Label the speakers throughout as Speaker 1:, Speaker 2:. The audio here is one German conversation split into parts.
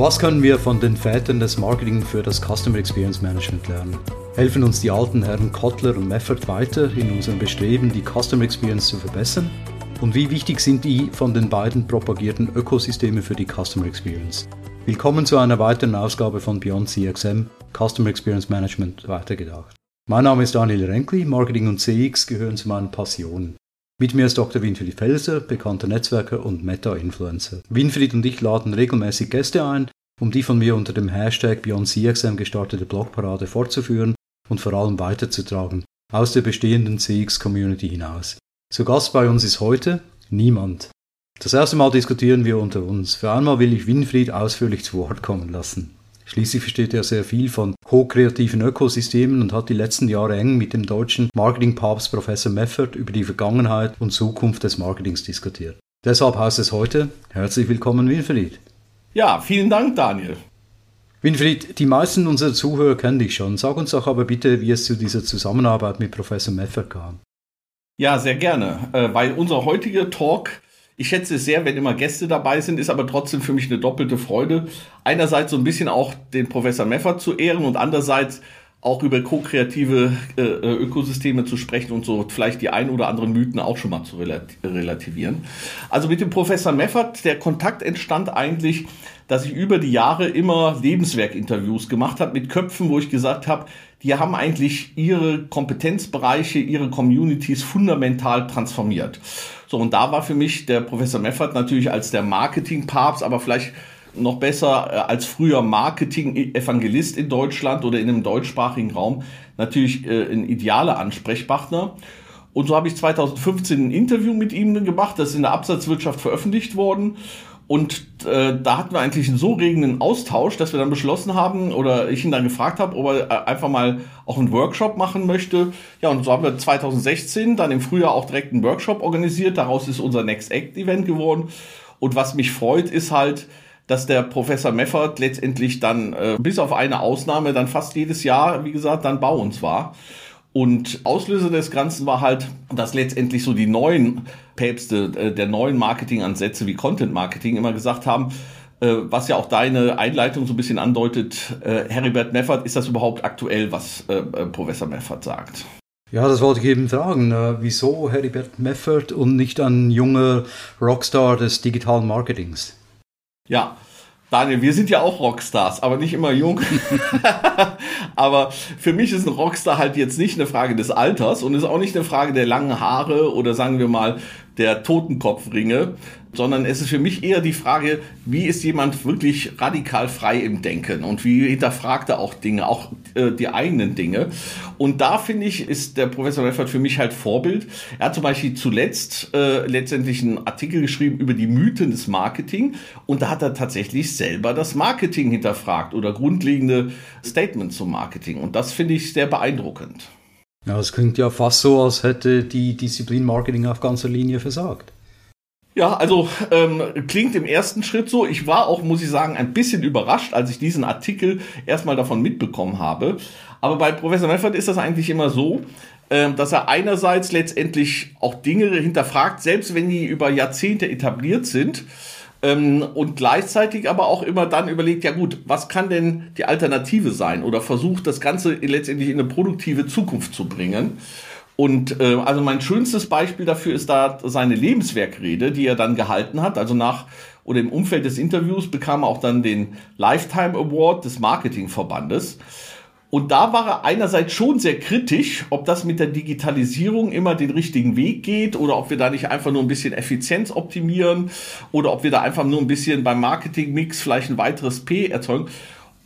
Speaker 1: Was können wir von den Vätern des Marketing für das Customer Experience Management lernen? Helfen uns die alten Herren Kotler und Meffert weiter in unserem Bestreben, die Customer Experience zu verbessern? Und wie wichtig sind die von den beiden propagierten Ökosysteme für die Customer Experience? Willkommen zu einer weiteren Ausgabe von Beyond CXM, Customer Experience Management weitergedacht. Mein Name ist Daniel Renkli, Marketing und CX gehören zu meinen Passionen. Mit mir ist Dr. Winfried Felser, bekannter Netzwerker und Meta-Influencer. Winfried und ich laden regelmäßig Gäste ein, um die von mir unter dem Hashtag BeyondCXM gestartete Blogparade fortzuführen und vor allem weiterzutragen, aus der bestehenden CX-Community hinaus. Zu Gast bei uns ist heute niemand. Das erste Mal diskutieren wir unter uns. Für einmal will ich Winfried ausführlich zu Wort kommen lassen. Schließlich versteht er sehr viel von hochkreativen Ökosystemen und hat die letzten Jahre eng mit dem deutschen Marketingpapst Professor Meffert über die Vergangenheit und Zukunft des Marketings diskutiert. Deshalb heißt es heute herzlich willkommen Winfried.
Speaker 2: Ja, vielen Dank Daniel.
Speaker 1: Winfried, die meisten unserer Zuhörer kennen dich schon. Sag uns doch aber bitte, wie es zu dieser Zusammenarbeit mit Professor Meffert kam.
Speaker 2: Ja, sehr gerne, äh, weil unser heutiger Talk ich schätze es sehr, wenn immer Gäste dabei sind, ist aber trotzdem für mich eine doppelte Freude. Einerseits so ein bisschen auch den Professor Meffert zu ehren und andererseits auch über ko-kreative äh, äh, Ökosysteme zu sprechen und so vielleicht die ein oder anderen Mythen auch schon mal zu relativieren. Also mit dem Professor Meffert, der Kontakt entstand eigentlich, dass ich über die Jahre immer Lebenswerkinterviews gemacht habe mit Köpfen, wo ich gesagt habe, die haben eigentlich ihre Kompetenzbereiche, ihre Communities fundamental transformiert. So, und da war für mich der Professor Meffert natürlich als der Marketing-Papst, aber vielleicht noch besser äh, als früher Marketing-Evangelist in Deutschland oder in einem deutschsprachigen Raum natürlich äh, ein idealer Ansprechpartner. Und so habe ich 2015 ein Interview mit ihm gemacht, das ist in der Absatzwirtschaft veröffentlicht worden. Und äh, da hatten wir eigentlich einen so regenden Austausch, dass wir dann beschlossen haben, oder ich ihn dann gefragt habe, ob er äh, einfach mal auch einen Workshop machen möchte. Ja, und so haben wir 2016 dann im Frühjahr auch direkt einen Workshop organisiert. Daraus ist unser Next Act Event geworden. Und was mich freut, ist halt, dass der Professor Meffert letztendlich dann, äh, bis auf eine Ausnahme, dann fast jedes Jahr, wie gesagt, dann bei uns war. Und Auslöser des Ganzen war halt, dass letztendlich so die neuen Päpste äh, der neuen Marketingansätze wie Content Marketing immer gesagt haben, äh, was ja auch deine Einleitung so ein bisschen andeutet, äh, Heribert Meffert, ist das überhaupt aktuell, was Professor Meffert sagt?
Speaker 1: Ja, das wollte ich eben fragen. wieso Heribert Meffert und nicht ein junger Rockstar des digitalen Marketings?
Speaker 2: Ja, Daniel, wir sind ja auch Rockstars, aber nicht immer jung. aber für mich ist ein Rockstar halt jetzt nicht eine Frage des Alters und ist auch nicht eine Frage der langen Haare oder sagen wir mal der Totenkopfringe, sondern es ist für mich eher die Frage, wie ist jemand wirklich radikal frei im Denken und wie hinterfragt er auch Dinge, auch äh, die eigenen Dinge. Und da finde ich, ist der Professor Meffert für mich halt Vorbild. Er hat zum Beispiel zuletzt äh, letztendlich einen Artikel geschrieben über die Mythen des Marketing und da hat er tatsächlich selber das Marketing hinterfragt oder grundlegende Statements zum Marketing. Und das finde ich sehr beeindruckend.
Speaker 1: Ja, es klingt ja fast so, als hätte die Disziplin Marketing auf ganzer Linie versagt.
Speaker 2: Ja, also ähm, klingt im ersten Schritt so. Ich war auch, muss ich sagen, ein bisschen überrascht, als ich diesen Artikel erstmal davon mitbekommen habe. Aber bei Professor Meffert ist das eigentlich immer so, äh, dass er einerseits letztendlich auch Dinge hinterfragt, selbst wenn die über Jahrzehnte etabliert sind. Ähm, und gleichzeitig aber auch immer dann überlegt, ja gut, was kann denn die Alternative sein? Oder versucht das Ganze letztendlich in eine produktive Zukunft zu bringen. Und äh, also mein schönstes Beispiel dafür ist da seine Lebenswerkrede, die er dann gehalten hat. Also nach oder im Umfeld des Interviews bekam er auch dann den Lifetime Award des Marketingverbandes. Und da war er einerseits schon sehr kritisch, ob das mit der Digitalisierung immer den richtigen Weg geht oder ob wir da nicht einfach nur ein bisschen Effizienz optimieren oder ob wir da einfach nur ein bisschen beim Marketingmix vielleicht ein weiteres P erzeugen.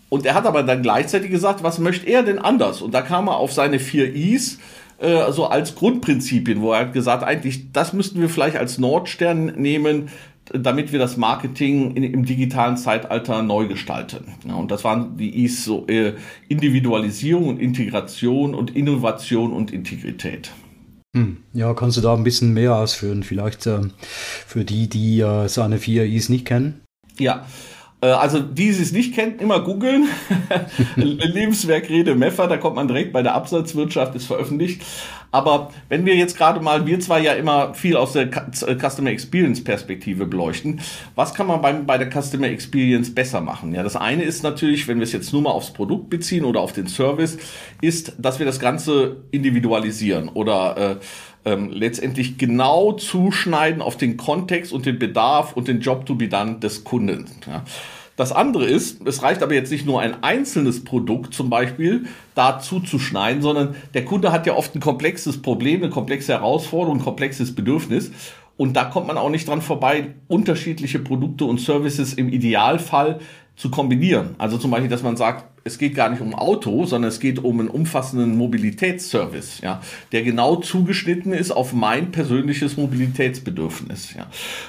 Speaker 2: Und er hat aber dann gleichzeitig gesagt, was möchte er denn anders? Und da kam er auf seine vier Is äh, so als Grundprinzipien, wo er hat gesagt, eigentlich, das müssten wir vielleicht als Nordstern nehmen, damit wir das Marketing in, im digitalen Zeitalter neu gestalten. Ja, und das waren die Is so äh, Individualisierung und Integration und Innovation und Integrität.
Speaker 1: Hm. Ja, kannst du da ein bisschen mehr ausführen? Vielleicht äh, für die, die äh, seine vier Is nicht kennen?
Speaker 2: Ja, also die, die es nicht kennt, immer googeln. Lebenswerkrede Meffer, da kommt man direkt bei der Absatzwirtschaft, ist veröffentlicht. Aber wenn wir jetzt gerade mal, wir zwar ja immer viel aus der äh, Customer Experience Perspektive beleuchten, was kann man beim, bei der Customer Experience besser machen? Ja, das eine ist natürlich, wenn wir es jetzt nur mal aufs Produkt beziehen oder auf den Service, ist, dass wir das Ganze individualisieren oder äh, ähm, letztendlich genau zuschneiden auf den Kontext und den Bedarf und den Job to be done des Kunden. Ja. Das andere ist, es reicht aber jetzt nicht nur ein einzelnes Produkt zum Beispiel dazu zu schneiden, sondern der Kunde hat ja oft ein komplexes Problem, eine komplexe Herausforderung, ein komplexes Bedürfnis. Und da kommt man auch nicht dran vorbei, unterschiedliche Produkte und Services im Idealfall zu kombinieren. Also zum Beispiel, dass man sagt, es geht gar nicht um Auto, sondern es geht um einen umfassenden Mobilitätsservice, ja, der genau zugeschnitten ist auf mein persönliches Mobilitätsbedürfnis. Ja.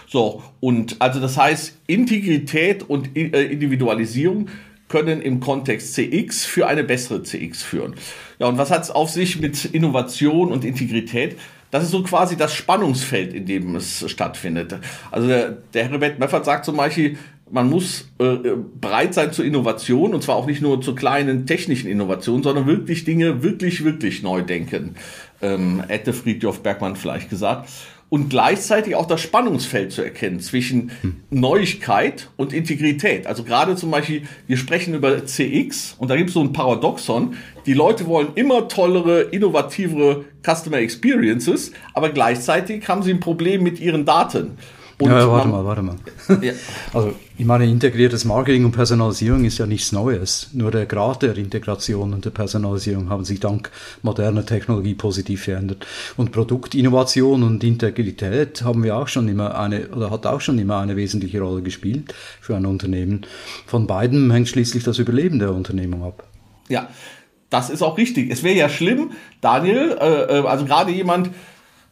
Speaker 2: So, und also das heißt, Integrität und äh, Individualisierung können im Kontext CX für eine bessere CX führen. Ja, und was hat es auf sich mit Innovation und Integrität? Das ist so quasi das Spannungsfeld, in dem es stattfindet. Also der, der Herbert Meffert sagt zum Beispiel, man muss äh, bereit sein zur Innovation und zwar auch nicht nur zur kleinen technischen Innovation, sondern wirklich Dinge wirklich, wirklich neu denken. Ähm, hätte Friedhof Bergmann vielleicht gesagt. Und gleichzeitig auch das Spannungsfeld zu erkennen zwischen hm. Neuigkeit und Integrität. Also gerade zum Beispiel, wir sprechen über CX und da gibt es so ein Paradoxon. Die Leute wollen immer tollere, innovativere Customer Experiences, aber gleichzeitig haben sie ein Problem mit ihren Daten.
Speaker 1: Und ja, warte mal, warte mal. Ja. Also, ich meine, integriertes Marketing und Personalisierung ist ja nichts Neues. Nur der Grad der Integration und der Personalisierung haben sich dank moderner Technologie positiv verändert. Und Produktinnovation und Integrität haben wir auch schon immer eine, oder hat auch schon immer eine wesentliche Rolle gespielt für ein Unternehmen. Von beiden hängt schließlich das Überleben der Unternehmung ab.
Speaker 2: Ja, das ist auch richtig. Es wäre ja schlimm, Daniel, äh, äh also gerade jemand,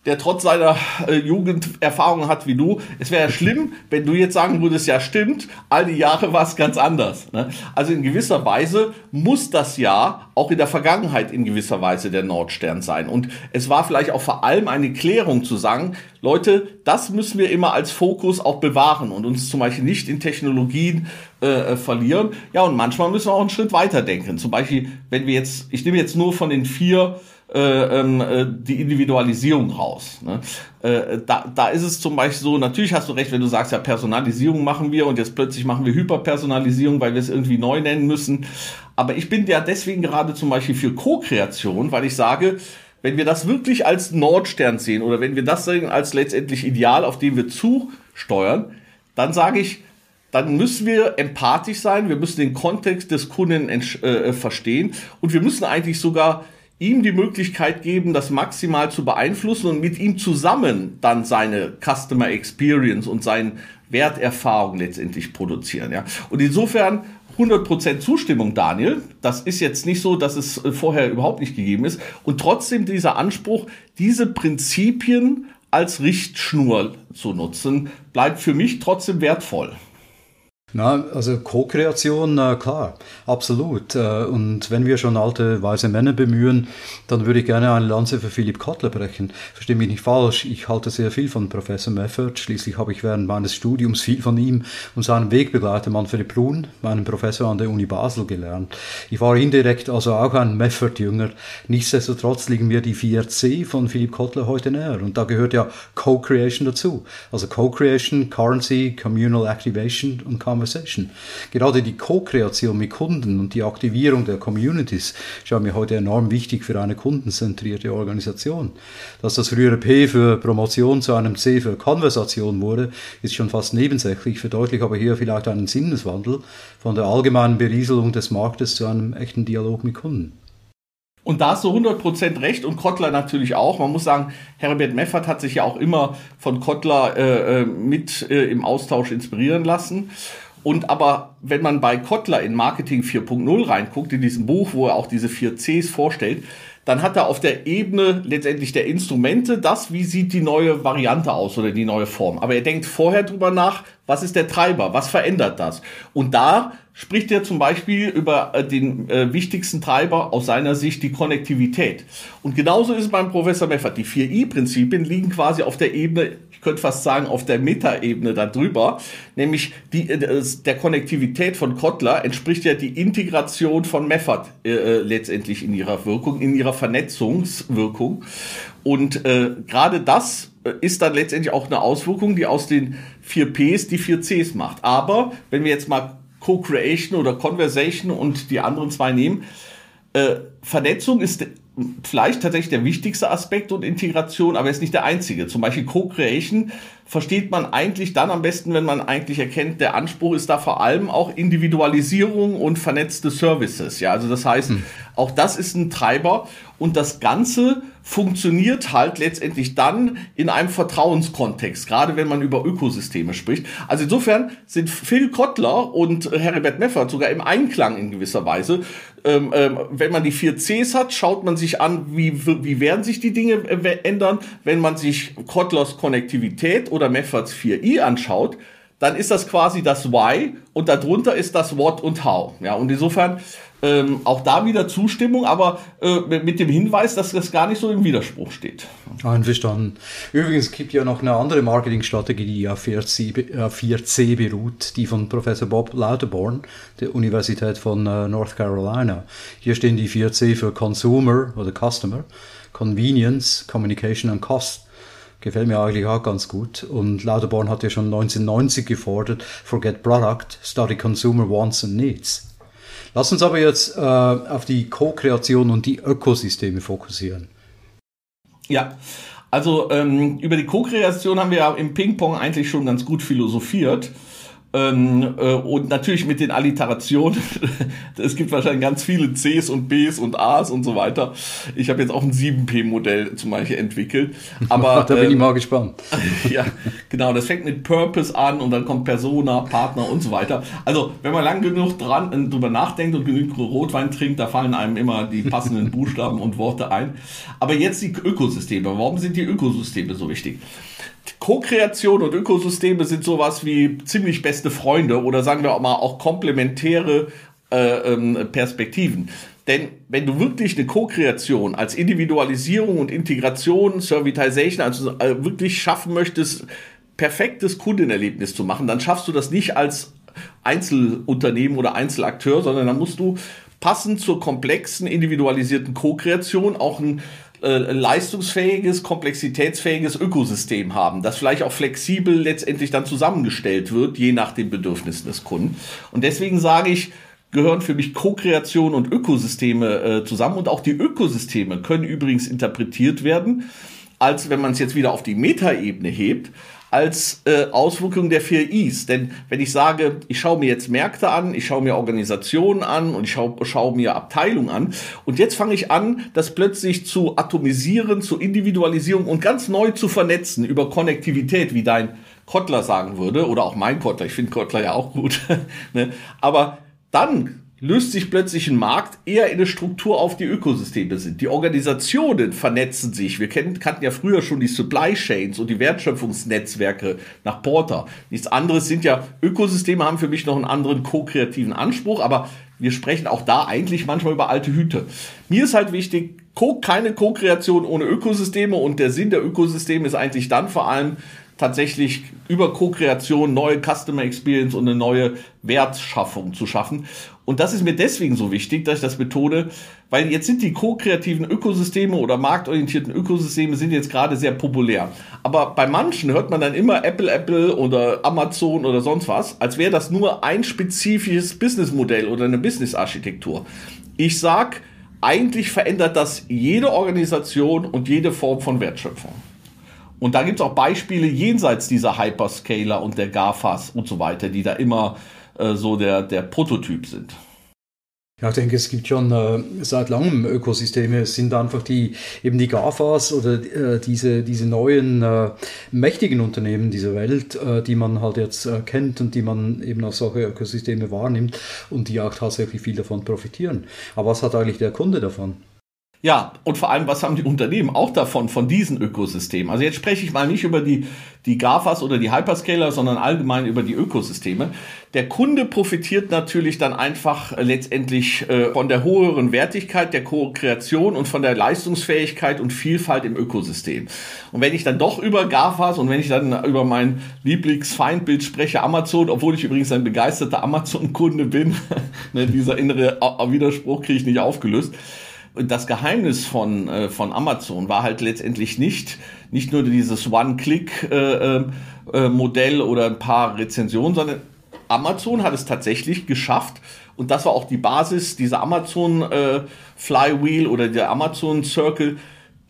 Speaker 2: der trotz seiner äh, Jugenderfahrung hat wie du. Es wäre ja schlimm, wenn du jetzt sagen würdest, ja stimmt, all die Jahre war es ganz anders. Ne? Also in gewisser Weise muss das ja auch in der Vergangenheit in gewisser Weise der Nordstern sein. Und es war vielleicht auch vor allem eine Klärung zu sagen, Leute, das müssen wir immer als Fokus auch bewahren und uns zum Beispiel nicht in Technologien äh, äh verlieren. Ja, und manchmal müssen wir auch einen Schritt weiter denken. Zum Beispiel, wenn wir jetzt, ich nehme jetzt nur von den vier äh, ähm, äh, die Individualisierung raus. Ne? Äh, da, da ist es zum Beispiel so, natürlich hast du recht, wenn du sagst, ja, Personalisierung machen wir und jetzt plötzlich machen wir Hyperpersonalisierung, weil wir es irgendwie neu nennen müssen. Aber ich bin ja deswegen gerade zum Beispiel für Co-Kreation, weil ich sage, wenn wir das wirklich als Nordstern sehen oder wenn wir das sehen als letztendlich Ideal, auf dem wir zusteuern, dann sage ich, dann müssen wir empathisch sein, wir müssen den Kontext des Kunden äh, verstehen und wir müssen eigentlich sogar ihm die Möglichkeit geben, das maximal zu beeinflussen und mit ihm zusammen dann seine Customer Experience und seine Werterfahrung letztendlich produzieren. Ja. Und insofern 100% Zustimmung, Daniel. Das ist jetzt nicht so, dass es vorher überhaupt nicht gegeben ist. Und trotzdem dieser Anspruch, diese Prinzipien als Richtschnur zu nutzen, bleibt für mich trotzdem wertvoll.
Speaker 1: Na, also Co-Kreation, äh, klar, absolut. Äh, und wenn wir schon alte weise Männer bemühen, dann würde ich gerne eine Lanze für Philipp Kotler brechen. Verstehe mich nicht falsch, ich halte sehr viel von Professor Meffert. Schließlich habe ich während meines Studiums viel von ihm und seinem Wegbegleiter Manfred Brun, meinem Professor an der Uni Basel, gelernt. Ich war indirekt also auch ein Meffert-Jünger. Nichtsdestotrotz liegen mir die 4C von Philipp Kotler heute näher. Und da gehört ja Co-Creation dazu. Also Co-Creation, Currency, Communal Activation und Conversation Conversation. Gerade die Co-Kreation mit Kunden und die Aktivierung der Communities ja mir heute enorm wichtig für eine kundenzentrierte Organisation. Dass das frühere P für Promotion zu einem C für Konversation wurde, ist schon fast nebensächlich, verdeutlicht aber hier vielleicht einen Sinneswandel von der allgemeinen Berieselung des Marktes zu einem echten Dialog mit Kunden.
Speaker 2: Und da hast du 100% recht und Kottler natürlich auch. Man muss sagen, Herbert Meffert hat sich ja auch immer von Kottler äh, äh mit äh, im Austausch inspirieren lassen. Und aber wenn man bei Kottler in Marketing 4.0 reinguckt, in diesem Buch, wo er auch diese vier Cs vorstellt, dann hat er auf der Ebene letztendlich der Instrumente das, wie sieht die neue Variante aus oder die neue Form. Aber er denkt vorher drüber nach, was ist der Treiber, was verändert das. Und da spricht er zum Beispiel über äh, den äh, wichtigsten Treiber aus seiner Sicht, die Konnektivität. Und genauso ist es beim Professor Meffert. Die 4i-Prinzipien liegen quasi auf der Ebene könnte fast sagen, auf der Metaebene darüber, nämlich die, äh, der Konnektivität von Kottler entspricht ja die Integration von Meffert äh, äh, letztendlich in ihrer Wirkung, in ihrer ihrer Vernetzungswirkung. Und äh, gerade das äh, ist dann letztendlich auch eine Auswirkung, die aus den vier Ps die vier Cs macht. Aber wenn wir jetzt mal Co-Creation oder Conversation und die anderen zwei nehmen, äh, Vernetzung ist vielleicht tatsächlich der wichtigste Aspekt und Integration, aber ist nicht der einzige. Zum Beispiel Co-Creation versteht man eigentlich dann am besten, wenn man eigentlich erkennt, der Anspruch ist da vor allem auch Individualisierung und vernetzte Services. Ja, also das heißt, hm. Auch das ist ein Treiber und das Ganze funktioniert halt letztendlich dann in einem Vertrauenskontext, gerade wenn man über Ökosysteme spricht. Also insofern sind Phil Kottler und Heribert Meffert sogar im Einklang in gewisser Weise. Ähm, ähm, wenn man die vier Cs hat, schaut man sich an, wie, wie werden sich die Dinge äh, ändern. Wenn man sich Kottlers Konnektivität oder Mefferts 4i anschaut, dann ist das quasi das Why und darunter ist das What und How. Ja, und insofern ähm, auch da wieder Zustimmung, aber äh, mit dem Hinweis, dass das gar nicht so im Widerspruch steht.
Speaker 1: Einverstanden. Übrigens gibt ja noch eine andere Marketingstrategie, die auf 4C, auf 4C beruht, die von Professor Bob Lauterborn, der Universität von äh, North Carolina. Hier stehen die 4C für Consumer oder Customer, Convenience, Communication and Cost gefällt mir eigentlich auch ganz gut. Und Lauterborn hat ja schon 1990 gefordert, forget product, study consumer wants and needs. Lass uns aber jetzt äh, auf die Co-Kreation und die Ökosysteme fokussieren.
Speaker 2: Ja, also ähm, über die Co-Kreation haben wir ja im Ping-Pong eigentlich schon ganz gut philosophiert. Ähm, äh, und natürlich mit den Alliterationen. es gibt wahrscheinlich ganz viele Cs und Bs und As und so weiter. Ich habe jetzt auch ein 7P-Modell zum Beispiel entwickelt. Aber
Speaker 1: da bin ähm, ich mal gespannt.
Speaker 2: ja, genau. Das fängt mit Purpose an und dann kommt Persona, Partner und so weiter. Also wenn man lang genug dran äh, drüber nachdenkt und genügend Rotwein trinkt, da fallen einem immer die passenden Buchstaben und Worte ein. Aber jetzt die Ökosysteme. Warum sind die Ökosysteme so wichtig? Co-Kreation und Ökosysteme sind sowas wie ziemlich beste Freunde oder sagen wir auch mal auch komplementäre äh, ähm, Perspektiven. Denn wenn du wirklich eine Co-Kreation als Individualisierung und Integration, Servitization, also äh, wirklich schaffen möchtest, perfektes Kundenerlebnis zu machen, dann schaffst du das nicht als Einzelunternehmen oder Einzelakteur, sondern dann musst du passend zur komplexen, individualisierten Co-Kreation auch ein äh, leistungsfähiges, komplexitätsfähiges Ökosystem haben, das vielleicht auch flexibel letztendlich dann zusammengestellt wird, je nach den Bedürfnissen des Kunden. Und deswegen sage ich, gehören für mich Co-Kreation und Ökosysteme äh, zusammen und auch die Ökosysteme können übrigens interpretiert werden, als wenn man es jetzt wieder auf die Metaebene hebt, als äh, Auswirkung der vier Is. Denn wenn ich sage, ich schaue mir jetzt Märkte an, ich schaue mir Organisationen an und ich schaue, schaue mir Abteilungen an und jetzt fange ich an, das plötzlich zu atomisieren, zu Individualisierung und ganz neu zu vernetzen über Konnektivität, wie dein Kottler sagen würde, oder auch mein Kottler, ich finde Kottler ja auch gut. ne? Aber dann löst sich plötzlich ein Markt eher in eine Struktur auf, die Ökosysteme sind. Die Organisationen vernetzen sich. Wir kennen, kannten ja früher schon die Supply Chains und die Wertschöpfungsnetzwerke nach Porter. Nichts anderes sind ja, Ökosysteme haben für mich noch einen anderen ko-kreativen Anspruch, aber wir sprechen auch da eigentlich manchmal über alte Hüte. Mir ist halt wichtig, keine Co-Kreation ohne Ökosysteme und der Sinn der Ökosysteme ist eigentlich dann vor allem, tatsächlich über Co-Kreation neue Customer Experience und eine neue Wertschaffung zu schaffen. Und das ist mir deswegen so wichtig, dass ich das betone, weil jetzt sind die ko-kreativen Ökosysteme oder marktorientierten Ökosysteme sind jetzt gerade sehr populär. Aber bei manchen hört man dann immer Apple, Apple oder Amazon oder sonst was, als wäre das nur ein spezifisches Businessmodell oder eine Businessarchitektur. Ich sag, eigentlich verändert das jede Organisation und jede Form von Wertschöpfung. Und da gibt es auch Beispiele jenseits dieser Hyperscaler und der GAFAs und so weiter, die da immer äh, so der, der Prototyp sind.
Speaker 1: Ja, ich denke, es gibt schon äh, seit langem Ökosysteme. Es sind einfach die eben die GAFAs oder äh, diese, diese neuen äh, mächtigen Unternehmen dieser Welt, äh, die man halt jetzt äh, kennt und die man eben auf solche Ökosysteme wahrnimmt und die auch tatsächlich viel davon profitieren. Aber was hat eigentlich der Kunde davon?
Speaker 2: Ja, und vor allem, was haben die Unternehmen auch davon, von diesen Ökosystemen? Also jetzt spreche ich mal nicht über die, die GAFAs oder die Hyperscaler, sondern allgemein über die Ökosysteme. Der Kunde profitiert natürlich dann einfach letztendlich äh, von der höheren Wertigkeit der Co-Kreation und von der Leistungsfähigkeit und Vielfalt im Ökosystem. Und wenn ich dann doch über GAFAs und wenn ich dann über mein Lieblingsfeindbild spreche, Amazon, obwohl ich übrigens ein begeisterter Amazon-Kunde bin, ne, dieser innere Widerspruch kriege ich nicht aufgelöst, das Geheimnis von, äh, von Amazon war halt letztendlich nicht, nicht nur dieses One-Click-Modell äh, äh, oder ein paar Rezensionen, sondern Amazon hat es tatsächlich geschafft, und das war auch die Basis dieser Amazon äh, Flywheel oder der Amazon Circle,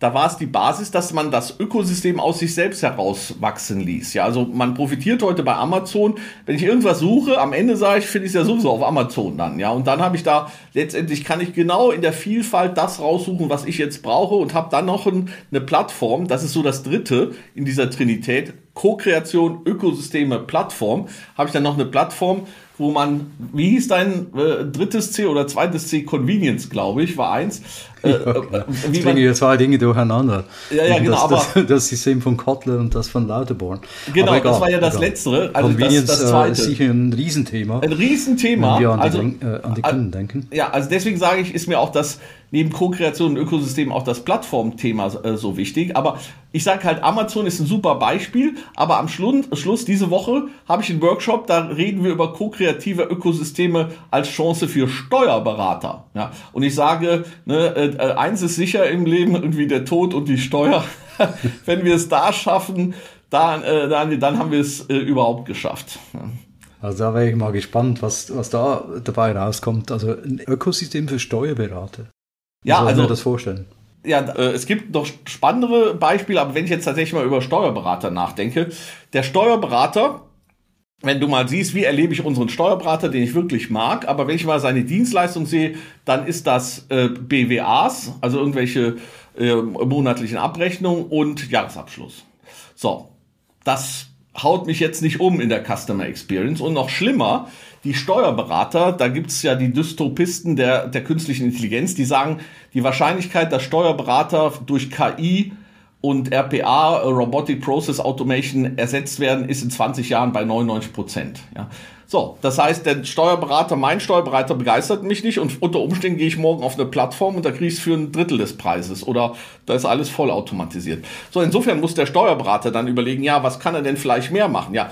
Speaker 2: da war es die Basis, dass man das Ökosystem aus sich selbst herauswachsen ließ. Ja, also man profitiert heute bei Amazon. Wenn ich irgendwas suche, am Ende sage ich, finde ich es ja sowieso auf Amazon dann. Ja, und dann habe ich da letztendlich kann ich genau in der Vielfalt das raussuchen, was ich jetzt brauche und habe dann noch ein, eine Plattform. Das ist so das Dritte in dieser Trinität. Co-Kreation, Ökosysteme, Plattform. Habe ich dann noch eine Plattform, wo man, wie hieß dein äh, drittes C oder zweites C, Convenience, glaube ich, war eins.
Speaker 1: Äh, ja, äh, wie bringen ja zwei Dinge durcheinander.
Speaker 2: Ja, ja, genau.
Speaker 1: Das,
Speaker 2: aber
Speaker 1: das, das System von Kotler und das von Lauterborn.
Speaker 2: Genau, egal, das war ja das egal. Letztere.
Speaker 1: Also Convenience das, das zweite. ist sicher ein Riesenthema.
Speaker 2: Ein Riesenthema.
Speaker 1: Wenn wir an die,
Speaker 2: also,
Speaker 1: äh, an die Kunden denken.
Speaker 2: Ja, also deswegen sage ich, ist mir auch das neben Co-Kreation und Ökosystem auch das Plattformthema äh, so wichtig. Aber ich sage halt, Amazon ist ein super Beispiel, aber am Schluss, Schluss diese Woche habe ich einen Workshop, da reden wir über co-kreative Ökosysteme als Chance für Steuerberater. Ja? Und ich sage, ne, äh, eins ist sicher im Leben, irgendwie der Tod und die Steuer. Wenn wir es da schaffen, dann, äh, dann, dann haben wir es äh, überhaupt geschafft.
Speaker 1: Also da wäre ich mal gespannt, was, was da dabei rauskommt. Also ein Ökosystem für Steuerberater.
Speaker 2: Ja, also
Speaker 1: mir das vorstellen.
Speaker 2: Ja, äh, es gibt noch spannendere Beispiele, aber wenn ich jetzt tatsächlich mal über Steuerberater nachdenke, der Steuerberater, wenn du mal siehst, wie erlebe ich unseren Steuerberater, den ich wirklich mag, aber wenn ich mal seine Dienstleistung sehe, dann ist das äh, BWAs, also irgendwelche äh, monatlichen Abrechnungen und Jahresabschluss. So, das haut mich jetzt nicht um in der Customer Experience und noch schlimmer, die Steuerberater, da gibt's ja die Dystopisten der, der künstlichen Intelligenz, die sagen, die Wahrscheinlichkeit, dass Steuerberater durch KI und RPA, Robotic Process Automation, ersetzt werden, ist in 20 Jahren bei 99 Prozent. Ja. So, das heißt, der Steuerberater, mein Steuerberater begeistert mich nicht und unter Umständen gehe ich morgen auf eine Plattform und da kriege ich es für ein Drittel des Preises oder da ist alles vollautomatisiert. So, insofern muss der Steuerberater dann überlegen, ja, was kann er denn vielleicht mehr machen? Ja,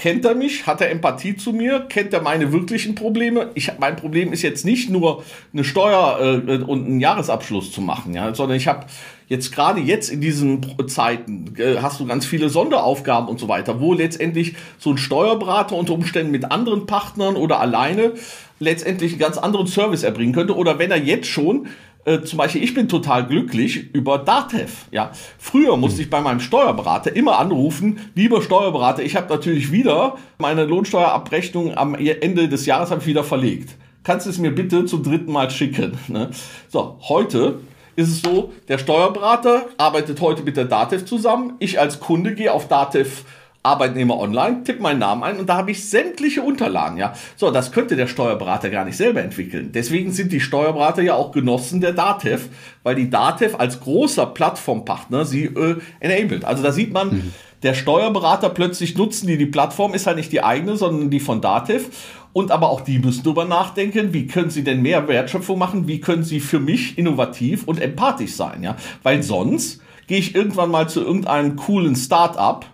Speaker 2: kennt er mich, hat er Empathie zu mir, kennt er meine wirklichen Probleme. Ich, mein Problem ist jetzt nicht nur eine Steuer äh, und einen Jahresabschluss zu machen, ja, sondern ich habe jetzt gerade jetzt in diesen Zeiten äh, hast du ganz viele Sonderaufgaben und so weiter, wo letztendlich so ein Steuerberater unter Umständen mit anderen Partnern oder alleine letztendlich einen ganz anderen Service erbringen könnte oder wenn er jetzt schon äh, zum Beispiel, ich bin total glücklich über Datev. Ja, früher musste hm. ich bei meinem Steuerberater immer anrufen, lieber Steuerberater, ich habe natürlich wieder meine Lohnsteuerabrechnung am Ende des Jahres habe ich wieder verlegt. Kannst du es mir bitte zum dritten Mal schicken? Ne? So, heute ist es so, der Steuerberater arbeitet heute mit der Datev zusammen. Ich als Kunde gehe auf Datev Arbeitnehmer online, tippe meinen Namen ein und da habe ich sämtliche Unterlagen, ja. So, das könnte der Steuerberater gar nicht selber entwickeln. Deswegen sind die Steuerberater ja auch Genossen der DATEV, weil die DATEV als großer Plattformpartner sie äh, enabled. Also da sieht man, mhm. der Steuerberater plötzlich nutzen die die Plattform, ist halt nicht die eigene, sondern die von DATEV. Und aber auch die müssen darüber nachdenken, wie können sie denn mehr Wertschöpfung machen, wie können sie für mich innovativ und empathisch sein, ja. Weil sonst gehe ich irgendwann mal zu irgendeinem coolen Start-up,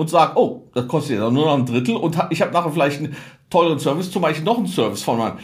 Speaker 2: und sage, oh, das kostet ja nur noch ein Drittel und ich habe nachher vielleicht einen teuren Service, zum Beispiel noch einen Service von meinem.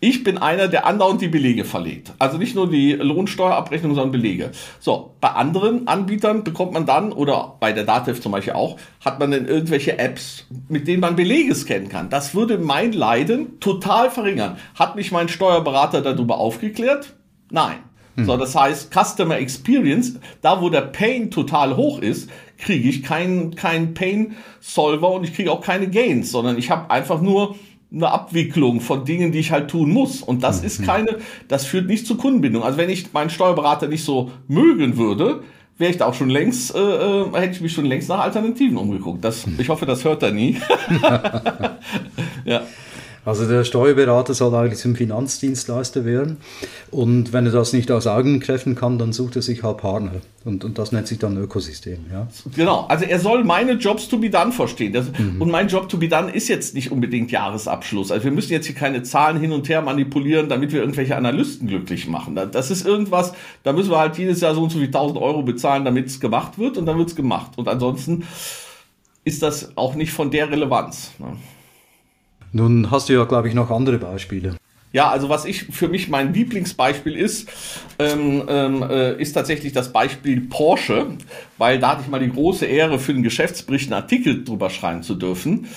Speaker 2: Ich bin einer, der andauernd die Belege verlegt. Also nicht nur die Lohnsteuerabrechnung, sondern Belege. So, bei anderen Anbietern bekommt man dann, oder bei der Datev zum Beispiel auch, hat man dann irgendwelche Apps, mit denen man Belege scannen kann. Das würde mein Leiden total verringern. Hat mich mein Steuerberater darüber aufgeklärt? Nein. Hm. So, das heißt, Customer Experience, da wo der Pain total hoch ist, kriege ich keinen kein Pain-Solver und ich kriege auch keine Gains, sondern ich habe einfach nur eine Abwicklung von Dingen, die ich halt tun muss. Und das mhm. ist keine, das führt nicht zu Kundenbindung. Also wenn ich meinen Steuerberater nicht so mögen würde, wäre ich da auch schon längst, äh, äh, hätte ich mich schon längst nach Alternativen umgeguckt. Das, ich hoffe, das hört er nie.
Speaker 1: ja. Also der Steuerberater soll eigentlich zum Finanzdienstleister werden. Und wenn er das nicht aus Augenkräften kann, dann sucht er sich halt Partner. Und, und das nennt sich dann Ökosystem. Ja?
Speaker 2: Genau, also er soll meine Jobs to be done verstehen. Das, mhm. Und mein Job to be done ist jetzt nicht unbedingt Jahresabschluss. Also wir müssen jetzt hier keine Zahlen hin und her manipulieren, damit wir irgendwelche Analysten glücklich machen. Das ist irgendwas, da müssen wir halt jedes Jahr so und so wie 1000 Euro bezahlen, damit es gemacht wird und dann wird es gemacht. Und ansonsten ist das auch nicht von der Relevanz. Ne?
Speaker 1: Nun hast du ja, glaube ich, noch andere Beispiele.
Speaker 2: Ja, also was ich für mich mein Lieblingsbeispiel ist, ähm, ähm, äh, ist tatsächlich das Beispiel Porsche, weil da hatte ich mal die große Ehre, für den Geschäftsbericht einen Artikel drüber schreiben zu dürfen.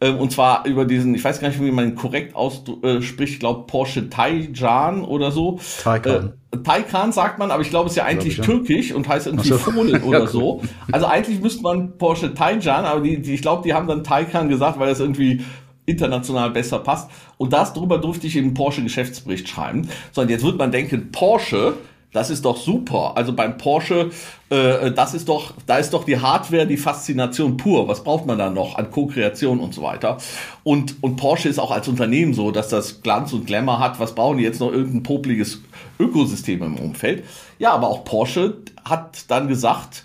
Speaker 2: Ähm, und zwar über diesen, ich weiß gar nicht, wie man ihn korrekt ausspricht, äh, ich glaube Porsche Taycan oder so. Taycan. Äh, Taycan sagt man, aber ich glaube, es ist ja eigentlich ich, türkisch und heißt irgendwie so. Fohlen oder ja, so. Also eigentlich müsste man Porsche Taycan, aber die, die ich glaube, die haben dann Taycan gesagt, weil das irgendwie international besser passt. Und das drüber durfte ich im Porsche Geschäftsbericht schreiben. So, und jetzt wird man denken, Porsche, das ist doch super. Also beim Porsche, äh, das ist doch, da ist doch die Hardware, die Faszination pur. Was braucht man da noch an Co-Kreation und so weiter? Und, und Porsche ist auch als Unternehmen so, dass das Glanz und Glamour hat. Was brauchen die jetzt noch irgendein popliges Ökosystem im Umfeld? Ja, aber auch Porsche hat dann gesagt,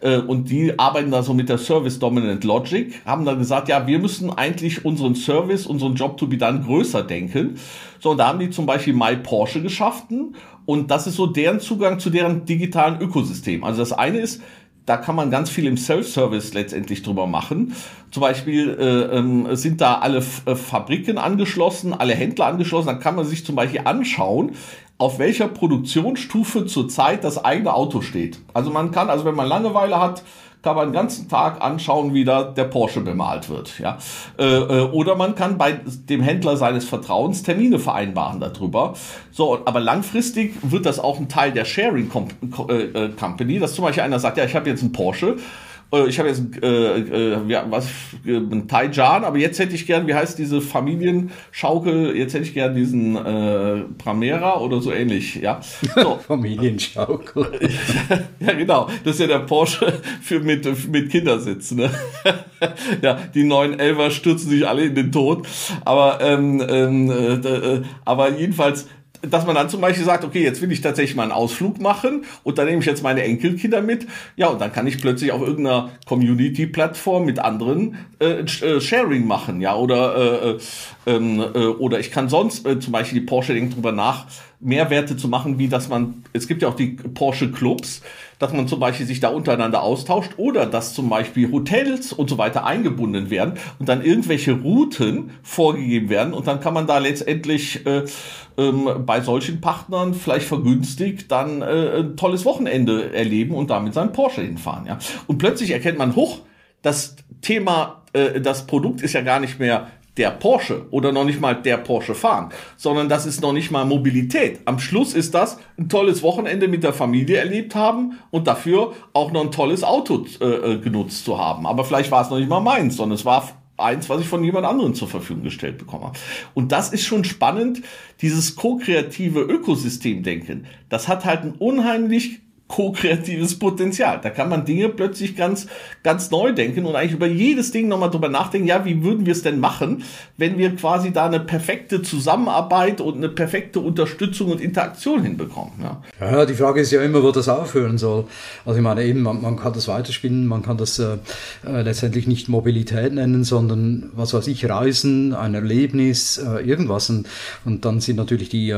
Speaker 2: äh, und die arbeiten da so mit der Service Dominant Logic, haben dann gesagt, ja, wir müssen eigentlich unseren Service, unseren Job to be done größer denken. So, und da haben die zum Beispiel My Porsche geschaffen und das ist so deren Zugang zu deren digitalen Ökosystem. Also das eine ist, da kann man ganz viel im Self-Service letztendlich drüber machen. Zum Beispiel äh, ähm, sind da alle F äh, Fabriken angeschlossen, alle Händler angeschlossen. Dann kann man sich zum Beispiel anschauen, auf welcher Produktionsstufe zurzeit das eigene Auto steht. Also man kann, also wenn man Langeweile hat, kann man den ganzen Tag anschauen, wie da der Porsche bemalt wird. Ja? Äh, äh, oder man kann bei dem Händler seines Vertrauens Termine vereinbaren darüber. So, aber langfristig wird das auch ein Teil der Sharing äh, Company, dass zum Beispiel einer sagt, ja, ich habe jetzt einen Porsche äh, ich habe jetzt äh, äh, ja, was äh, ein Taijan, aber jetzt hätte ich gern, wie heißt diese Familienschaukel? Jetzt hätte ich gern diesen äh, Primera oder so ähnlich, ja. So.
Speaker 1: Familienschaukel.
Speaker 2: ja, genau. Das ist ja der Porsche für mit mit Kindersitz. Ne? ja, die neuen Elfer stürzen sich alle in den Tod. Aber ähm, ähm, äh, äh aber jedenfalls dass man dann zum Beispiel sagt, okay, jetzt will ich tatsächlich mal einen Ausflug machen und dann nehme ich jetzt meine Enkelkinder mit. Ja, und dann kann ich plötzlich auf irgendeiner Community-Plattform mit anderen äh, äh, Sharing machen, ja, oder äh, äh, ähm, äh, oder ich kann sonst äh, zum Beispiel die Porsche denkt drüber nach, Mehrwerte zu machen, wie dass man, es gibt ja auch die Porsche Clubs, dass man zum Beispiel sich da untereinander austauscht oder dass zum Beispiel Hotels und so weiter eingebunden werden und dann irgendwelche Routen vorgegeben werden und dann kann man da letztendlich äh, ähm, bei solchen Partnern vielleicht vergünstigt dann äh, ein tolles Wochenende erleben und damit sein Porsche hinfahren. Ja? Und plötzlich erkennt man, hoch, das Thema, äh, das Produkt ist ja gar nicht mehr der Porsche oder noch nicht mal der Porsche fahren, sondern das ist noch nicht mal Mobilität. Am Schluss ist das ein tolles Wochenende mit der Familie erlebt haben und dafür auch noch ein tolles Auto äh, äh genutzt zu haben. Aber vielleicht war es noch nicht mal meins, sondern es war eins, was ich von jemand anderem zur Verfügung gestellt bekomme. Und das ist schon spannend, dieses ko-kreative Ökosystemdenken. Das hat halt ein unheimlich ko-kreatives Potenzial. Da kann man Dinge plötzlich ganz, ganz neu denken und eigentlich über jedes Ding nochmal drüber nachdenken, ja, wie würden wir es denn machen, wenn wir quasi da eine perfekte Zusammenarbeit und eine perfekte Unterstützung und Interaktion hinbekommen. Ja,
Speaker 1: ja die Frage ist ja immer, wo das aufhören soll. Also ich meine eben, man, man kann das weiterspinnen, man kann das äh, äh, letztendlich nicht Mobilität nennen, sondern was weiß ich, Reisen, ein Erlebnis, äh, irgendwas und, und dann sind natürlich die, äh,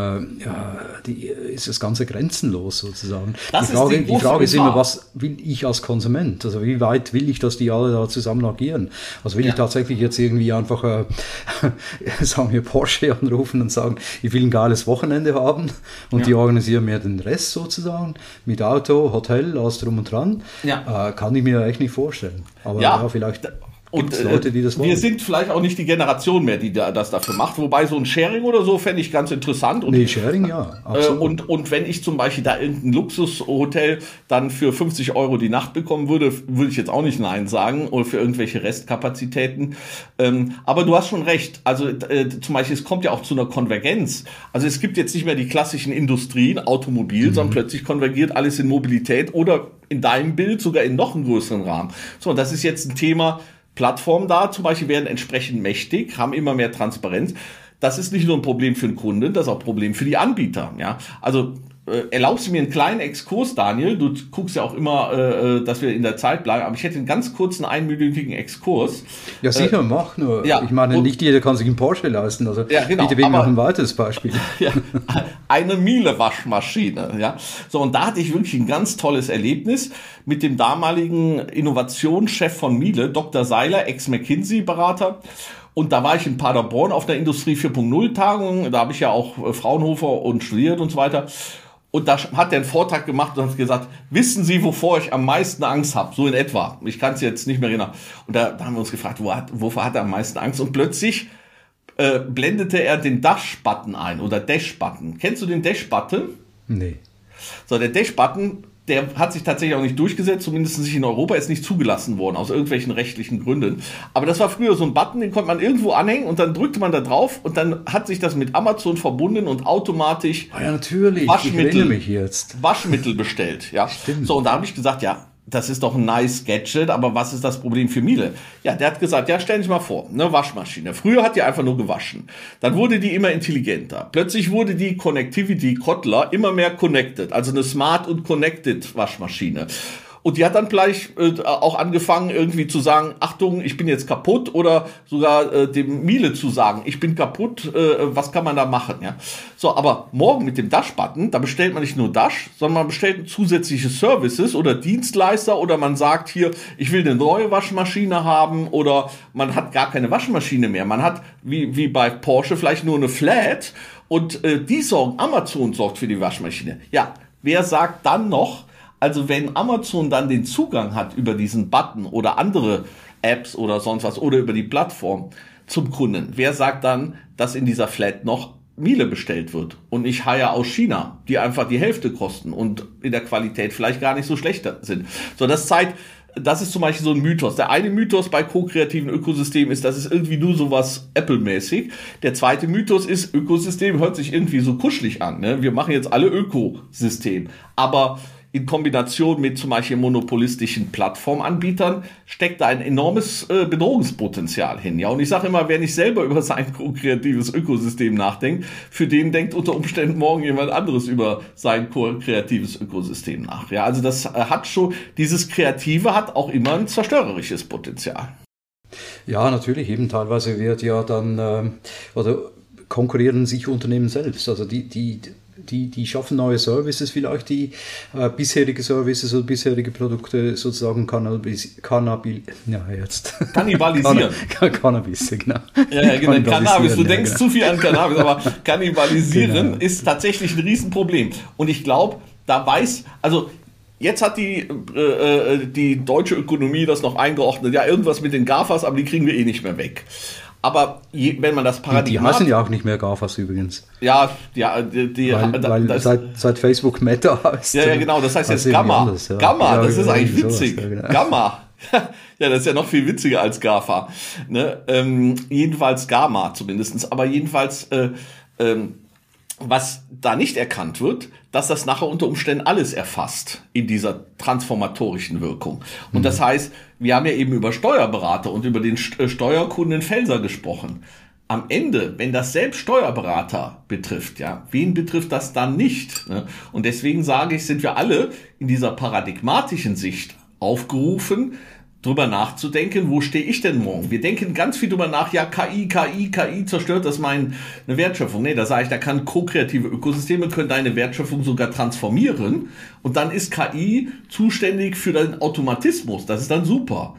Speaker 1: ja, die, ist das Ganze grenzenlos sozusagen.
Speaker 2: Das
Speaker 1: Frage, die, die Frage ist immer, was will ich als Konsument? Also wie weit will ich, dass die alle da zusammen agieren? Also will ja. ich tatsächlich jetzt irgendwie einfach, äh, sagen wir, Porsche anrufen und sagen, ich will ein geiles Wochenende haben und ja. die organisieren mir den Rest sozusagen mit Auto, Hotel, alles drum und dran? Ja. Äh, kann ich mir echt nicht vorstellen. Aber ja, vielleicht
Speaker 2: und äh, Leute, die das wollen. wir sind vielleicht auch nicht die Generation mehr, die da, das dafür macht. Wobei so ein Sharing oder so fände ich ganz interessant. Und,
Speaker 1: nee, Sharing ja.
Speaker 2: Absolut. Äh, und, und wenn ich zum Beispiel da irgendein Luxushotel dann für 50 Euro die Nacht bekommen würde, würde ich jetzt auch nicht Nein sagen oder für irgendwelche Restkapazitäten. Ähm, aber du hast schon recht. Also äh, zum Beispiel, es kommt ja auch zu einer Konvergenz. Also es gibt jetzt nicht mehr die klassischen Industrien, Automobil, mhm. sondern plötzlich konvergiert alles in Mobilität oder in deinem Bild sogar in noch einen größeren Rahmen. So, und das ist jetzt ein Thema, Plattformen da zum Beispiel werden entsprechend mächtig, haben immer mehr Transparenz. Das ist nicht nur ein Problem für den Kunden, das ist auch ein Problem für die Anbieter. Ja, also äh, erlaubst du mir einen kleinen Exkurs, Daniel? Du guckst ja auch immer, äh, äh, dass wir in der Zeit bleiben, aber ich hätte einen ganz kurzen einminütigen Exkurs.
Speaker 1: Ja, sicher, äh, mach nur. Ja, ich meine, nicht jeder kann sich einen Porsche leisten. Also ja, genau, bitte wegen noch ein weiteres Beispiel.
Speaker 2: Ja, eine Miele-Waschmaschine. Ja. So, und da hatte ich wirklich ein ganz tolles Erlebnis mit dem damaligen Innovationschef von Miele, Dr. Seiler, Ex-McKinsey-Berater. Und da war ich in Paderborn auf der Industrie 4.0 Tagung. Da habe ich ja auch äh, Fraunhofer und studiert und so weiter. Und da hat er einen Vortrag gemacht und hat gesagt, wissen Sie, wovor ich am meisten Angst habe? So in etwa. Ich kann es jetzt nicht mehr erinnern. Und da, da, haben wir uns gefragt, wo hat, wovor hat er am meisten Angst? Und plötzlich äh, blendete er den Dash-Button ein oder Dash-Button. Kennst du den Dash-Button?
Speaker 1: Nee.
Speaker 2: So, der Dash-Button der hat sich tatsächlich auch nicht durchgesetzt, zumindest nicht in Europa, ist nicht zugelassen worden, aus irgendwelchen rechtlichen Gründen. Aber das war früher so ein Button, den konnte man irgendwo anhängen und dann drückte man da drauf und dann hat sich das mit Amazon verbunden und automatisch
Speaker 1: ah ja.
Speaker 2: Waschmittel, Waschmittel bestellt. Ja.
Speaker 1: Stimmt.
Speaker 2: So, und da habe ich gesagt, ja, das ist doch ein nice Gadget, aber was ist das Problem für Miele? Ja, der hat gesagt, ja, stell dich mal vor, eine Waschmaschine. Früher hat die einfach nur gewaschen. Dann wurde die immer intelligenter. Plötzlich wurde die Connectivity Kottler immer mehr connected, also eine smart und connected Waschmaschine. Und die hat dann gleich äh, auch angefangen, irgendwie zu sagen, Achtung, ich bin jetzt kaputt oder sogar äh, dem Miele zu sagen, ich bin kaputt, äh, was kann man da machen? Ja? So, aber morgen mit dem Dash-Button, da bestellt man nicht nur Dash, sondern man bestellt zusätzliche Services oder Dienstleister oder man sagt hier, ich will eine neue Waschmaschine haben oder man hat gar keine Waschmaschine mehr. Man hat, wie, wie bei Porsche, vielleicht nur eine Flat und äh, die sorgen, Amazon sorgt für die Waschmaschine. Ja, wer sagt dann noch, also wenn Amazon dann den Zugang hat über diesen Button oder andere Apps oder sonst was oder über die Plattform zum Kunden, wer sagt dann, dass in dieser Flat noch Miele bestellt wird und nicht Haie aus China, die einfach die Hälfte kosten und in der Qualität vielleicht gar nicht so schlecht sind. So, das zeigt, das ist zum Beispiel so ein Mythos. Der eine Mythos bei ko-kreativen Ökosystemen ist, das ist irgendwie nur sowas Apple-mäßig. Der zweite Mythos ist, Ökosystem hört sich irgendwie so kuschelig an. Ne? Wir machen jetzt alle Ökosystem. Aber in Kombination mit zum Beispiel monopolistischen Plattformanbietern steckt da ein enormes äh, Bedrohungspotenzial hin. Ja, und ich sage immer, wer nicht selber über sein kreatives Ökosystem nachdenkt, für den denkt unter Umständen morgen jemand anderes über sein kreatives Ökosystem nach. Ja, also das äh, hat schon, dieses Kreative hat auch immer ein zerstörerisches Potenzial.
Speaker 1: Ja, natürlich, eben teilweise wird ja dann, äh, oder konkurrieren sich Unternehmen selbst. Also die, die, die, die schaffen neue Services vielleicht, die äh, bisherige Services oder bisherige Produkte sozusagen Cannabis, Cannabil, ja jetzt.
Speaker 2: Kannibalisieren.
Speaker 1: Kann, Cannabis, genau.
Speaker 2: Ja, ja genau, Cannabis, du denkst genau. zu viel an Cannabis, aber Kannibalisieren genau. ist tatsächlich ein Riesenproblem. Und ich glaube, da weiß, also Jetzt hat die, äh, äh, die deutsche Ökonomie das noch eingeordnet. Ja, irgendwas mit den GAFAs, aber die kriegen wir eh nicht mehr weg. Aber je, wenn man das
Speaker 1: Paradigma. Die, heißen ja auch nicht mehr GAFAs übrigens.
Speaker 2: Ja, ja, die, die
Speaker 1: weil, da, weil das, seit, seit Facebook Meta
Speaker 2: heißt. Ja, ja, genau, das heißt jetzt Gamma. Anders, ja. Gamma, ja, das ist eigentlich witzig. Sowas, ja, genau. Gamma. ja, das ist ja noch viel witziger als GAFA. Ne? Ähm, jedenfalls Gamma zumindestens. Aber jedenfalls, äh, ähm, was da nicht erkannt wird, dass das nachher unter Umständen alles erfasst in dieser transformatorischen Wirkung. Und mhm. das heißt, wir haben ja eben über Steuerberater und über den äh, Steuerkunden Felser gesprochen. Am Ende, wenn das selbst Steuerberater betrifft, ja, wen betrifft das dann nicht? Ne? Und deswegen sage ich, sind wir alle in dieser paradigmatischen Sicht aufgerufen, drüber nachzudenken, wo stehe ich denn morgen? Wir denken ganz viel drüber nach, ja, KI, KI, KI zerstört das meine Wertschöpfung. Nee, da sage ich, da kann ko-kreative Ökosysteme können deine Wertschöpfung sogar transformieren und dann ist KI zuständig für den Automatismus. Das ist dann super.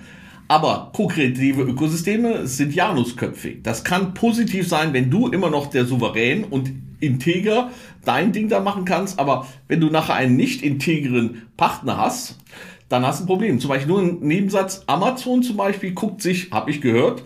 Speaker 2: Aber ko-kreative Ökosysteme sind Janusköpfig. Das kann positiv sein, wenn du immer noch der Souverän und integer dein Ding da machen kannst, aber wenn du nachher einen nicht integren Partner hast, dann hast du ein Problem. Zum Beispiel nur ein Nebensatz, Amazon zum Beispiel guckt sich, habe ich gehört,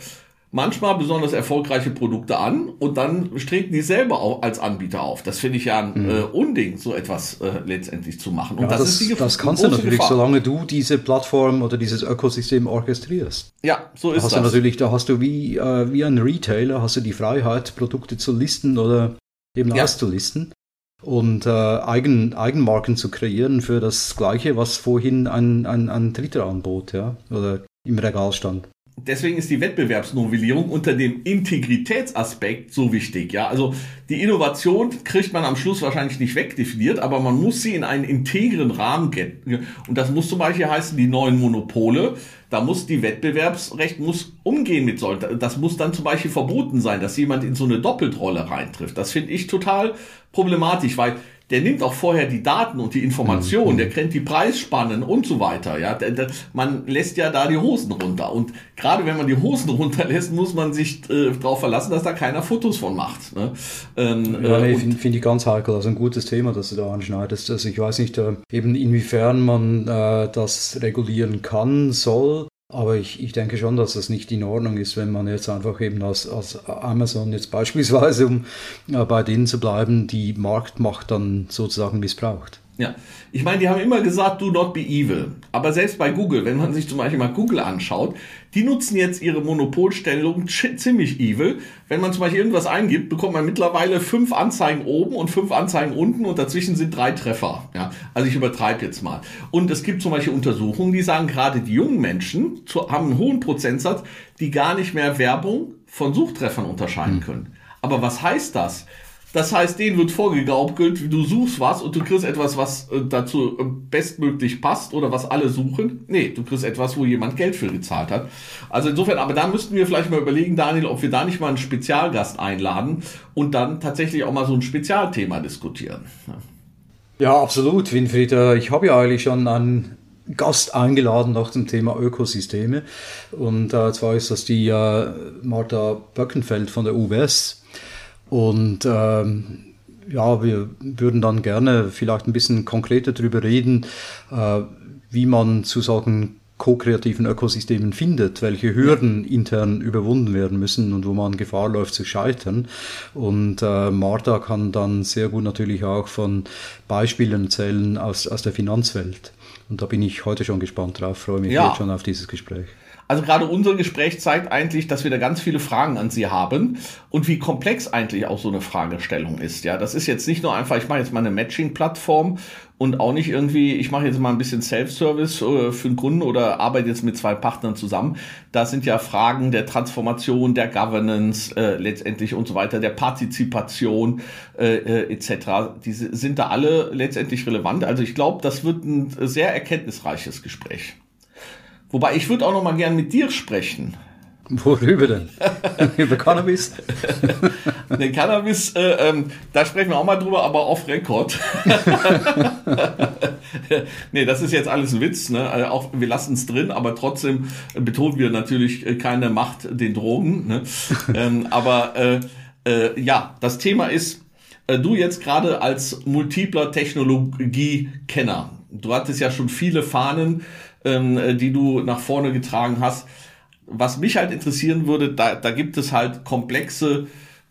Speaker 2: manchmal besonders erfolgreiche Produkte an und dann streben die selber auch als Anbieter auf. Das finde ich ja ein mhm. äh, Unding, so etwas äh, letztendlich zu machen. Und
Speaker 1: ja, das, das, ist die Das kannst du natürlich, Gefahr. solange du diese Plattform oder dieses Ökosystem orchestrierst.
Speaker 2: Ja, so ist
Speaker 1: da hast
Speaker 2: das.
Speaker 1: Du natürlich, da hast du wie, äh, wie ein Retailer, hast du die Freiheit, Produkte zu listen oder eben ja. auszulisten und äh, Eigen, Eigenmarken zu kreieren für das Gleiche, was vorhin ein, ein, ein Dritter anbot, ja, oder im Regal stand.
Speaker 2: Deswegen ist die Wettbewerbsnovellierung unter dem Integritätsaspekt so wichtig. Ja, also die Innovation kriegt man am Schluss wahrscheinlich nicht wegdefiniert, aber man muss sie in einen integren Rahmen gehen. Und das muss zum Beispiel heißen, die neuen Monopole, da muss die Wettbewerbsrecht muss umgehen mit solchen. Das muss dann zum Beispiel verboten sein, dass jemand in so eine Doppeltrolle reintrifft. Das finde ich total problematisch, weil der nimmt auch vorher die Daten und die Informationen, mhm. der kennt die Preisspannen und so weiter. Ja, man lässt ja da die Hosen runter. Und gerade wenn man die Hosen runterlässt, muss man sich äh, darauf verlassen, dass da keiner Fotos von macht. Ne?
Speaker 1: Ähm, ja, nee, äh, finde find ich ganz heikel. Also ein gutes Thema, das du da anschneidest. Also ich weiß nicht äh, eben inwiefern man äh, das regulieren kann, soll. Aber ich, ich denke schon, dass das nicht in Ordnung ist, wenn man jetzt einfach eben als, als Amazon jetzt beispielsweise, um äh, bei denen zu bleiben, die Marktmacht dann sozusagen missbraucht.
Speaker 2: Ja, ich meine, die haben immer gesagt, do not be evil. Aber selbst bei Google, wenn man sich zum Beispiel mal Google anschaut, die nutzen jetzt ihre Monopolstellung ziemlich evil. Wenn man zum Beispiel irgendwas eingibt, bekommt man mittlerweile fünf Anzeigen oben und fünf Anzeigen unten und dazwischen sind drei Treffer. Ja, also ich übertreibe jetzt mal. Und es gibt zum Beispiel Untersuchungen, die sagen, gerade die jungen Menschen haben einen hohen Prozentsatz, die gar nicht mehr Werbung von Suchtreffern unterscheiden hm. können. Aber was heißt das? Das heißt, denen wird vorgegaukelt, du suchst was und du kriegst etwas, was äh, dazu äh, bestmöglich passt oder was alle suchen. Nee, du kriegst etwas, wo jemand Geld für gezahlt hat. Also insofern, aber da müssten wir vielleicht mal überlegen, Daniel, ob wir da nicht mal einen Spezialgast einladen und dann tatsächlich auch mal so ein Spezialthema diskutieren.
Speaker 1: Ja, absolut, Winfried. Äh, ich habe ja eigentlich schon einen Gast eingeladen nach dem Thema Ökosysteme. Und zwar ist das die Martha Böckenfeld von der UBS. Und ähm, ja, wir würden dann gerne vielleicht ein bisschen konkreter darüber reden, äh, wie man zu solchen ko-kreativen Ökosystemen findet, welche Hürden intern überwunden werden müssen und wo man Gefahr läuft zu scheitern. Und äh, Martha kann dann sehr gut natürlich auch von Beispielen erzählen aus, aus der Finanzwelt. Und da bin ich heute schon gespannt drauf, freue mich ja. jetzt schon auf dieses Gespräch.
Speaker 2: Also gerade unser Gespräch zeigt eigentlich, dass wir da ganz viele Fragen an Sie haben und wie komplex eigentlich auch so eine Fragestellung ist. Ja, das ist jetzt nicht nur einfach, ich mache jetzt mal eine Matching-Plattform und auch nicht irgendwie, ich mache jetzt mal ein bisschen Self-Service äh, für einen Kunden oder arbeite jetzt mit zwei Partnern zusammen. Da sind ja Fragen der Transformation, der Governance äh, letztendlich und so weiter, der Partizipation äh, äh, etc. Diese sind da alle letztendlich relevant. Also ich glaube, das wird ein sehr erkenntnisreiches Gespräch. Wobei ich würde auch noch mal gern mit dir sprechen.
Speaker 1: Worüber denn? Über Cannabis?
Speaker 2: Den Cannabis, äh, ähm, da sprechen wir auch mal drüber, aber off Record. nee, das ist jetzt alles ein Witz. Ne? Also auch, wir lassen es drin, aber trotzdem betonen wir natürlich äh, keine Macht den Drogen. Ne? ähm, aber äh, äh, ja, das Thema ist, äh, du jetzt gerade als multipler Technologie-Kenner, du hattest ja schon viele Fahnen ähm, äh, die du nach vorne getragen hast. Was mich halt interessieren würde, da, da gibt es halt komplexe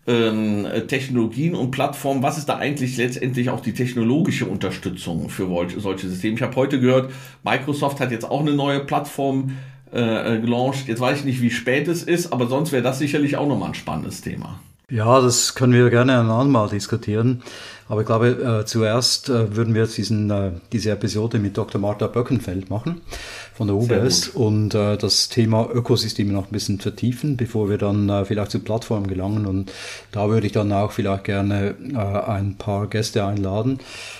Speaker 2: ähm, Technologien und Plattformen. Was ist da eigentlich letztendlich auch die technologische Unterstützung für solche Systeme? Ich habe heute gehört, Microsoft hat jetzt auch eine neue Plattform äh, gelauncht. Jetzt weiß ich nicht, wie spät es ist, aber sonst wäre das sicherlich auch nochmal ein spannendes Thema.
Speaker 1: Ja, das können wir gerne ein andermal diskutieren. Aber ich glaube, äh, zuerst äh, würden wir jetzt diesen, äh, diese Episode mit Dr. Martha Böckenfeld machen von der UBS und äh, das Thema Ökosysteme noch ein bisschen vertiefen, bevor wir dann äh, vielleicht zur Plattform gelangen. Und da würde ich dann auch vielleicht gerne äh, ein paar Gäste einladen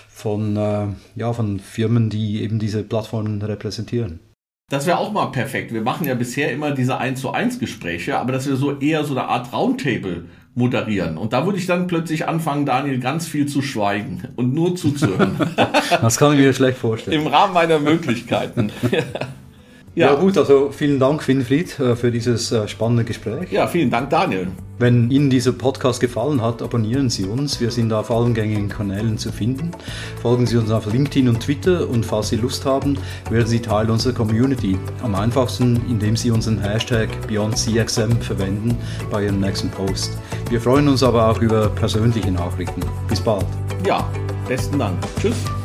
Speaker 1: von, ja, von Firmen, die eben diese Plattformen repräsentieren.
Speaker 2: Das wäre auch mal perfekt. Wir machen ja bisher immer diese 1 zu 1 Gespräche, aber dass wir so eher so eine Art Roundtable moderieren. Und da würde ich dann plötzlich anfangen, Daniel, ganz viel zu schweigen und nur zuzuhören.
Speaker 1: das kann ich mir schlecht vorstellen.
Speaker 2: Im Rahmen meiner Möglichkeiten.
Speaker 1: Ja. ja. gut, also vielen Dank, Winfried, äh, für dieses äh, spannende Gespräch.
Speaker 2: Ja, vielen Dank, Daniel.
Speaker 1: Wenn Ihnen dieser Podcast gefallen hat, abonnieren Sie uns. Wir sind auf allen gängigen Kanälen zu finden. Folgen Sie uns auf LinkedIn und Twitter und falls Sie Lust haben, werden Sie Teil unserer Community. Am einfachsten, indem Sie unseren Hashtag BeyondCXM verwenden bei Ihrem nächsten Post. Wir freuen uns aber auch über persönliche Nachrichten. Bis bald.
Speaker 2: Ja, besten Dank. Tschüss.